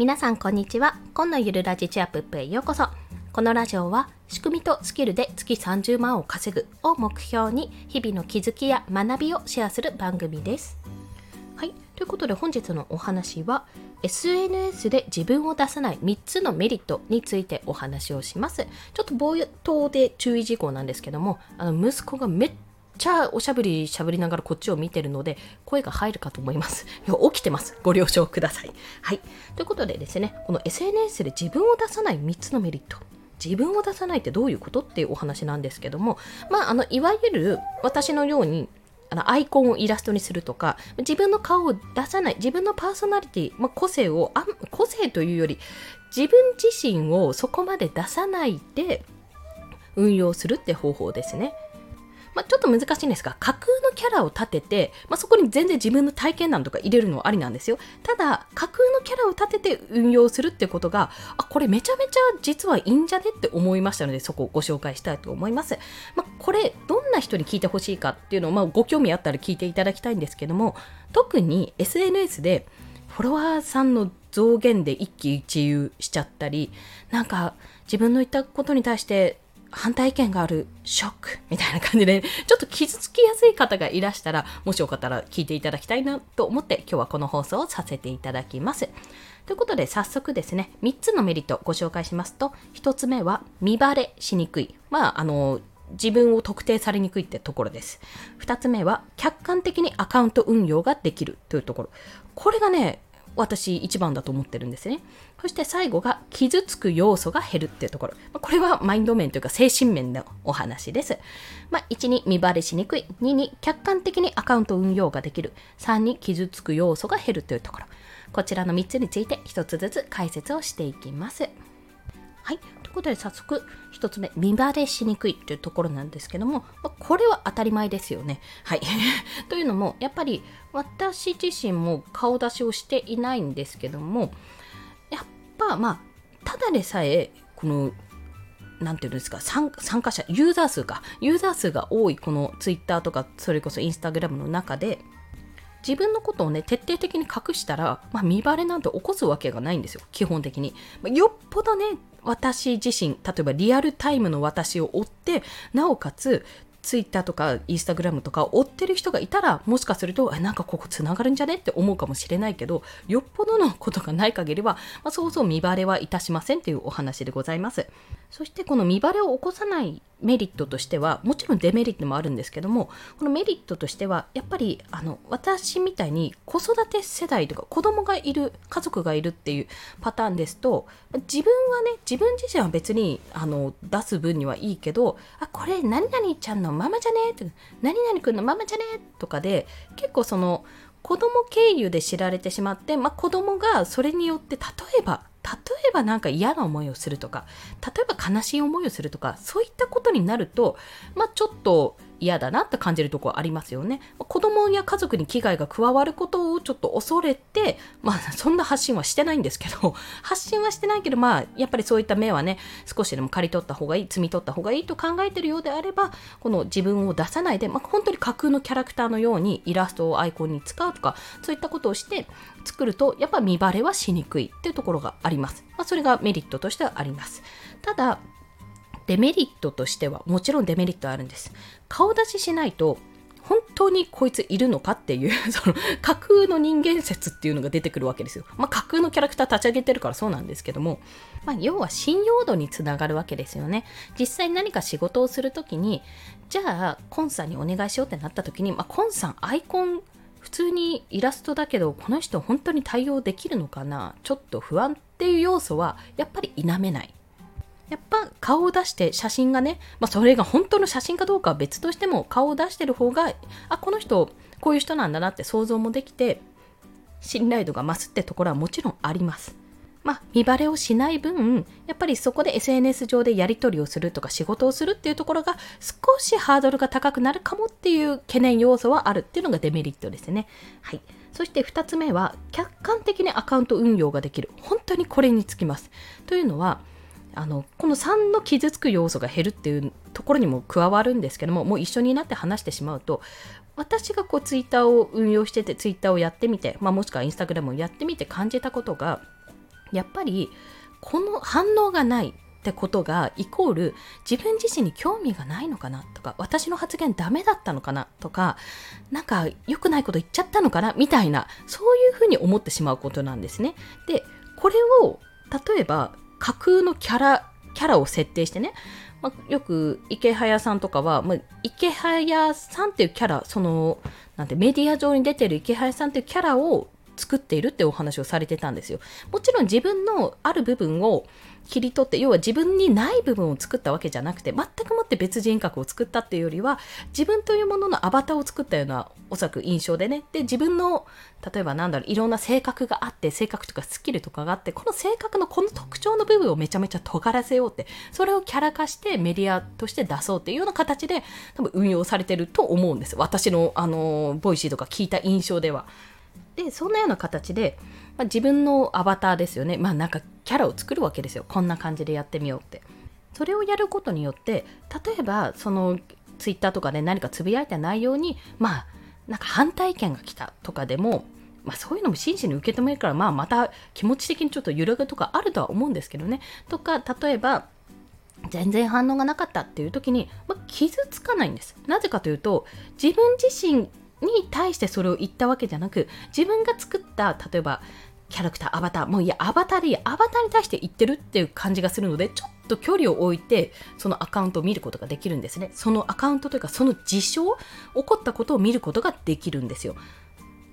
皆さんこんにちは。今のゆるラジチアップップへようこそ。このラジオは仕組みとスキルで月30万を稼ぐを目標に日々の気づきや学びをシェアする番組です。はい。ということで本日のお話は SNS で自分を出さない3つのメリットについてお話をします。ちょっと冒頭で注意事項なんですけどもあの息子がめっちゃおしゃぶりしゃぶりながらこっちを見てるので声が入るかと思います。起きてます。ご了承ください。はい。ということでですね、この SNS で自分を出さない3つのメリット。自分を出さないってどういうことっていうお話なんですけども、まあ、あの、いわゆる私のようにあのアイコンをイラストにするとか自分の顔を出さない自分のパーソナリティ、まあ、個性をあ個性というより自分自身をそこまで出さないで運用するって方法ですね。まあ、ちょっと難しいんですが、架空のキャラを立てて、まあ、そこに全然自分の体験談とか入れるのはありなんですよ。ただ、架空のキャラを立てて運用するってことが、あ、これめちゃめちゃ実はいいんじゃねって思いましたので、そこをご紹介したいと思います。まあ、これ、どんな人に聞いてほしいかっていうのを、まあ、ご興味あったら聞いていただきたいんですけども、特に SNS でフォロワーさんの増減で一喜一憂しちゃったり、なんか自分の言ったことに対して反対意見があるショックみたいな感じで、ちょっと傷つきやすい方がいらしたら、もしよかったら聞いていただきたいなと思って今日はこの放送をさせていただきます。ということで早速ですね、3つのメリットをご紹介しますと、1つ目は見バレしにくい。まあ、あの、自分を特定されにくいってところです。2つ目は客観的にアカウント運用ができるというところ。これがね、私一番だと思ってるんですね。そして最後が傷つく要素が減るっていうところ。これはマインド面というか精神面のお話です。まあ、1に見バレしにくい。2に客観的にアカウント運用ができる。3に傷つく要素が減るというところ。こちらの3つについて1つずつ解説をしていきます。はい。ということで早速1つ目、見バレしにくいというところなんですけどもま、これは当たり前ですよね。はい。というのも、やっぱり私自身も顔出しをしていないんですけども、やっぱまあ、ただでさえ、このなていうんですか参加者、ユーザー数か、ユーザー数が多いこのツイッターとか、それこそインスタグラムの中で、自分のことをね、徹底的に隠したら、まあ、見バレなんて起こすわけがないんですよ、基本的に。まあ、よっぽどね、私自身、例えばリアルタイムの私を追って、なおかつ、ツイッターとかインスタグラムとか追ってる人がいたらもしかするとなんかここつながるんじゃねって思うかもしれないけどよっぽどのことがない限りは、まあ、そうそう見バレはいたしませんというお話でございます。そしてこの見バレを起こさないメリットとしてはもちろんデメリットもあるんですけどもこのメリットとしてはやっぱりあの私みたいに子育て世代とか子供がいる家族がいるっていうパターンですと自分はね自分自身は別にあの出す分にはいいけどあこれ何々ちゃんのママじゃねって何々くんの？ママじゃねとかで結構その子供経由で知られてしまって、まあ、子供がそれによって例えば例えばなんか嫌な思いをするとか例えば悲しい思いをするとかそういったことになるとまあちょっと嫌だなって感じるとこありますよね。子供や家族に危害が加わることをちょっと恐れて、まあそんな発信はしてないんですけど、発信はしてないけど、まあやっぱりそういった目はね、少しでも刈り取った方がいい、摘み取った方がいいと考えてるようであれば、この自分を出さないで、まあ本当に架空のキャラクターのようにイラストをアイコンに使うとか、そういったことをして作ると、やっぱ見バレはしにくいっていうところがあります。まあそれがメリットとしてはあります。ただ、デメリットとしてはもちろんデメリットあるんです顔出ししないと本当にこいついるのかっていう その架空の人間説っていうのが出てくるわけですよ。まあ、架空のキャラクター立ち上げてるからそうなんですけども、まあ、要は信用度につながるわけですよね。実際何か仕事をするときに、じゃあ、コンさんにお願いしようってなったときに、まあ、コンさんアイコン普通にイラストだけど、この人本当に対応できるのかな？ちょっと不安っていう要素はやっぱり否めない。やっぱ顔を出して写真がね、まあ、それが本当の写真かどうかは別としても顔を出してる方があこの人こういう人なんだなって想像もできて信頼度が増すってところはもちろんあります。まあ、見バレをしない分、やっぱりそこで SNS 上でやり取りをするとか仕事をするっていうところが少しハードルが高くなるかもっていう懸念要素はあるっていうのがデメリットですね。はい。そして2つ目は、客観的にアカウント運用ができる。本当にこれにつきます。というのは、あのこの3の傷つく要素が減るっていうところにも加わるんですけどももう一緒になって話してしまうと私がこうツイッターを運用しててツイッターをやってみて、まあ、もしくはインスタグラムをやってみて感じたことがやっぱりこの反応がないってことがイコール自分自身に興味がないのかなとか私の発言ダメだったのかなとかなんか良くないこと言っちゃったのかなみたいなそういうふうに思ってしまうことなんですね。でこれを例えば架空のキャラキャラを設定してね、まあ、よく池早さんとかは、まあ、池早さんっていうキャラそのなんてメディア上に出てる池早さんっていうキャラを作っているってお話をされてたんですよ。もちろん自分のある部分を切り取って、要は自分にない部分を作ったわけじゃなくて、全くもって別人格を作ったっていうよりは、自分というもののアバターを作ったような、おそらく印象でね。で、自分の、例えばなんだろう、いろんな性格があって、性格とかスキルとかがあって、この性格のこの特徴の部分をめちゃめちゃ尖らせようって、それをキャラ化してメディアとして出そうっていうような形で、多分運用されてると思うんです。私の、あの、 Voicy とか聞いた印象では。でそんなような形で、まあ、自分のアバターですよねまあなんかキャラを作るわけですよこんな感じでやってみようってそれをやることによって例えばそのツイッターとかで何かつぶやいた内容にまあなんか反対意見が来たとかでもまあ、そういうのも真摯に受け止めるから、まあ、また気持ち的にちょっと揺らぐとかあるとは思うんですけどね。とか、例えば、全然反応がなかったっていう時に、まあ、傷つかないんです。なぜかというと、自分自身に対してそれを言ったわけじゃなく自分が作った例えばキャラクターアバターもういやアバターでいいアバターに対して言ってるっていう感じがするのでちょっと距離を置いてそのアカウントを見ることができるんですねそのアカウントというかその事象起こったことを見ることができるんですよ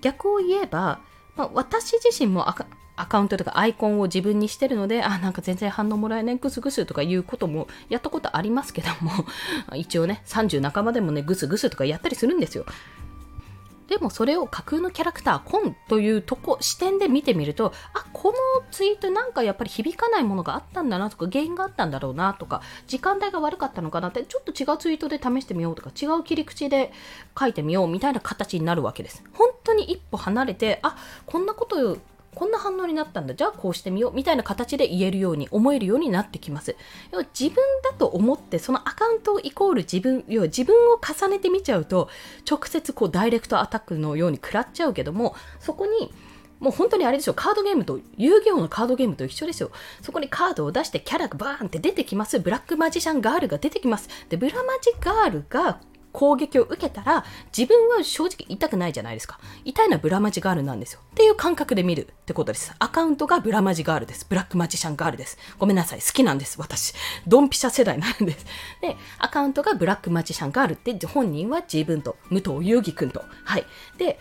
逆を言えば、まあ、私自身もアカウントとかアイコンを自分にしてるので、あ、なんか全然反応もらえない、ぐすぐすとかいうこともやったことありますけども、一応ね、30半ばでもね、ぐすぐすとかやったりするんですよ。でもそれを架空のキャラクター、コンというとこ、視点で見てみると、あ、このツイートなんかやっぱり響かないものがあったんだなとか、原因があったんだろうなとか、時間帯が悪かったのかなって、ちょっと違うツイートで試してみようとか、違う切り口で書いてみようみたいな形になるわけです。本当に一歩離れて、あ、こんなことこんな反応になったんだじゃあこうしてみようみたいな形で言えるように思えるようになってきます要は自分だと思ってそのアカウントイコール自分要は自分を重ねてみちゃうと直接こうダイレクトアタックのように食らっちゃうけどもそこにもう本当にあれですよ、カードゲームと、遊戯王のカードゲームと一緒ですよ。そこにカードを出してキャラがバーンって出てきます。ブラックマジシャンガールが出てきます。で、ブラマジガールが攻撃を受けたら自分は正直痛くないじゃないですか。痛いのはブラマジガールなんですよ。っていう感覚で見るってことです。アカウントがブラマジガールです。ブラックマジシャンガールです。ごめんなさい。好きなんです。私。ドンピシャ世代なんです。でアカウントがブラックマジシャンガールって本人は自分と武藤遊戯くんと。はい。で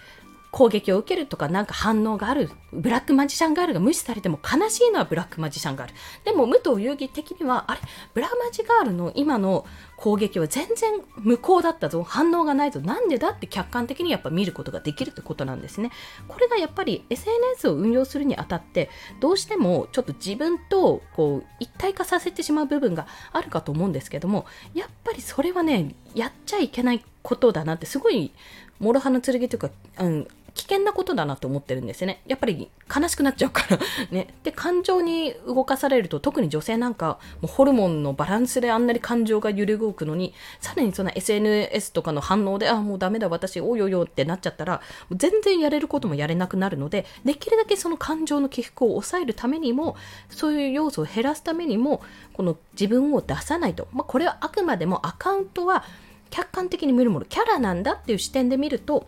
攻撃を受けるとかなんか反応があるブラックマジシャンガールが無視されても悲しいのはブラックマジシャンガール。でも武藤遊戯的にはあれ？ブラマジガールの今の攻撃は全然無効だったぞ。反応がないぞ。なんでだって客観的にやっぱ見ることができるってことなんですね。これがやっぱり SNS を運用するにあたってどうしてもちょっと自分とこう一体化させてしまう部分があるかと思うんですけどもやっぱりそれはねやっちゃいけないことだなってすごい諸刃の剣というか、うん、危険なことだなと思ってるんですよね。やっぱり悲しくなっちゃうから ね。で、感情に動かされると、特に女性なんか、もうホルモンのバランスであんなに感情が揺れ動くのに、さらにその SNS とかの反応で、あ、もうダメだ、私、およよってなっちゃったら、全然やれることもやれなくなるので、できるだけその感情の起伏を抑えるためにも、そういう要素を減らすためにも、この自分を出さないと。まあ、これはあくまでもアカウントは、客観的に見るものキャラなんだっていう視点で見ると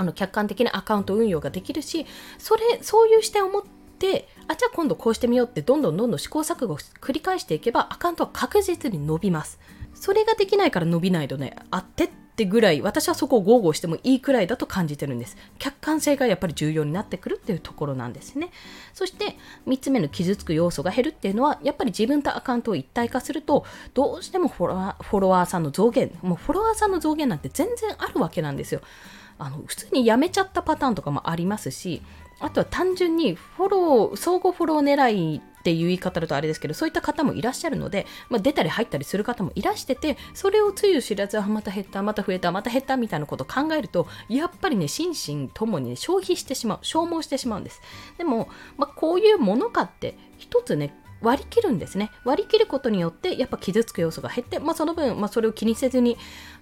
あの客観的なアカウント運用ができるしそれそういう視点を持ってあじゃあ今度こうしてみようってどんどんどんどん試行錯誤を繰り返していけばアカウントは確実に伸びます。それができないから伸びないとねあってってぐらい私はそこを豪語してもいいくらいだと感じてるんです。客観性がやっぱり重要になってくるっていうところなんですね。そして3つ目の傷つく要素が減るっていうのはやっぱり自分とアカウントを一体化するとどうしてもフォロワーォロワーさんの増減もうフォロワーさんの増減なんて全然あるわけなんですよ。あの普通にやめちゃったパターンとかもありますしあとは単純にフォロー相互フォロー狙いっていう言い方だとあれですけどそういった方もいらっしゃるので、まあ、出たり入ったりする方もいらしててそれをつゆ知らずあまた減ったまた増えたまた減ったみたいなことを考えるとやっぱりね心身ともに、ね、消費してしまう消耗してしまうんです。でも、まあ、こういうものかって一つね割り切るんですね割り切ることによってやっぱ傷つく要素が減って、まあ、その分、まあ、それを気にせずに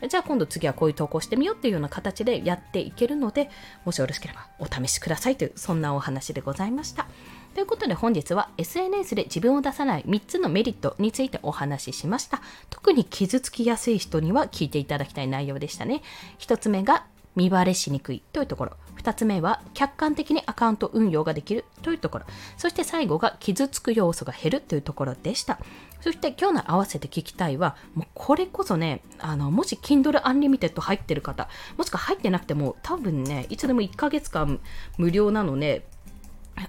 じゃあ今度次はこういう投稿してみようっていうような形でやっていけるのでもしよろしければお試しくださいというそんなお話でございましたということで本日は SNS で自分を出さない3つのメリットについてお話ししました。特に傷つきやすい人には聞いていただきたい内容でしたね。1つ目が見バレしにくいというところ。2つ目は客観的にアカウント運用ができるというところ。そして最後が傷つく要素が減るというところでした。そして今日の合わせて聞きたいは、もうこれこそね、あの、もし Kindle Unlimited 入ってる方、もしくは入ってなくても多分ね、いつでも1ヶ月間無料なので、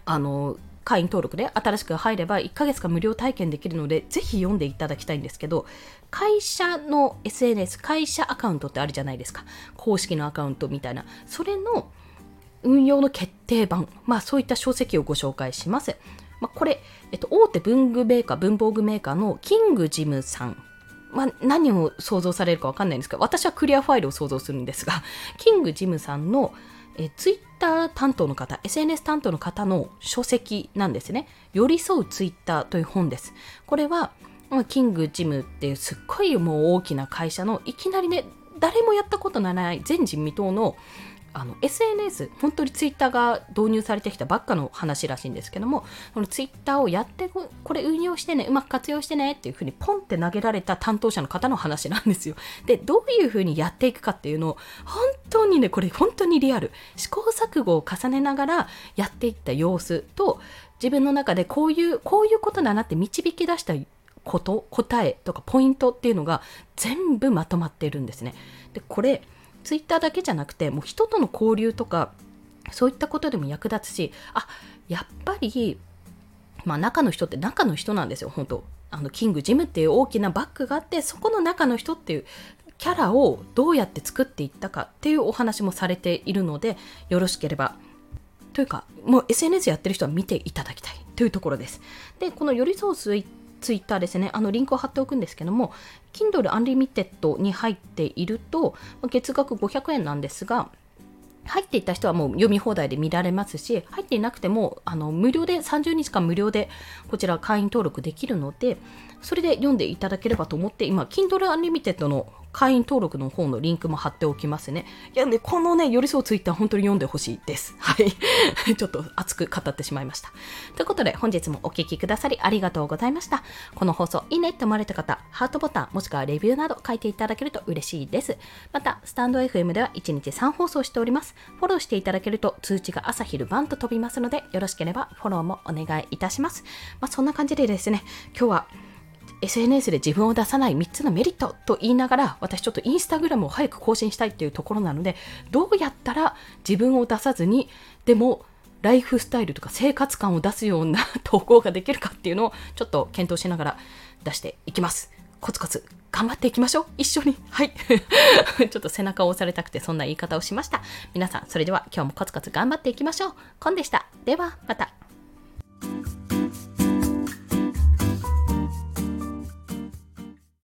あの、会員登録で新しく入れば1ヶ月間無料体験できるので、ぜひ読んでいただきたいんですけど、会社の SNS、会社アカウントってあるじゃないですか。公式のアカウントみたいな。それの運用の決定版、まあそういった書籍をご紹介します。まあ、これ、えっと、大手文具メーカー、文房具メーカーのキングジムさん。まあ、何を想像されるかわかんないんですけど、私はクリアファイルを想像するんですが、キングジムさんのえツイッター担当の方、SNS 担当の方の書籍なんですね。寄り添うツイッターという本です。これは、キングジムっていうすっごいもう大きな会社のいきなりね、誰もやったことのない前人未到のあの SNS、本当にツイッターが導入されてきたばっかの話らしいんですけども、このツイッターをやってこれ運用してね、うまく活用してねっていうふうにポンって投げられた担当者の方の話なんですよ。で、どういうふうにやっていくかっていうのを、本当にね、これ本当にリアル。試行錯誤を重ねながらやっていった様子と、自分の中でこういう、こういうことだなって導き出したこと答えとかポイントっていうのが全部まとまっているんですね。でこれツイッターだけじゃなくてもう人との交流とかそういったことでも役立つしあやっぱり、まあ、中の人って中の人なんですよ本当。あのキングジムっていう大きなバッグがあってそこの中の人っていうキャラをどうやって作っていったかっていうお話もされているのでよろしければ。というかもう SNS やってる人は見ていただきたいというところです。でこの寄り添うツイツイッターですね、あのリンクを貼っておくんですけども、Kindle Unlimited に入っていると、月額500円なんですが、入っていた人はもう読み放題で見られますし、入っていなくてもあの無料で30日間無料でこちら会員登録できるので、それで読んでいただければと思って、今、Kindle Unlimited の会員登録の方のリンクも貼っておきますね。いや、ね、このね、寄り添うツイッター本当に読んでほしいです。はい。ちょっと熱く語ってしまいました。ということで、本日もお聴きくださりありがとうございました。この放送いいねって思われた方、ハートボタン、もしくはレビューなど書いていただけると嬉しいです。また、スタンド FM では1日3放送しております。フォローしていただけると通知が朝昼晩と飛びますので、よろしければフォローもお願いいたします。まあ、そんな感じでですね、今日は SNS で自分を出さない3つのメリットと言いながら私ちょっとインスタグラムを早く更新したいっていうところなのでどうやったら自分を出さずにでもライフスタイルとか生活感を出すような投稿ができるかっていうのをちょっと検討しながら出していきます。コツコツ頑張っていきましょう一緒にはい ちょっと背中を押されたくてそんな言い方をしました。皆さんそれでは今日もコツコツ頑張っていきましょう。コンでした。ではまた。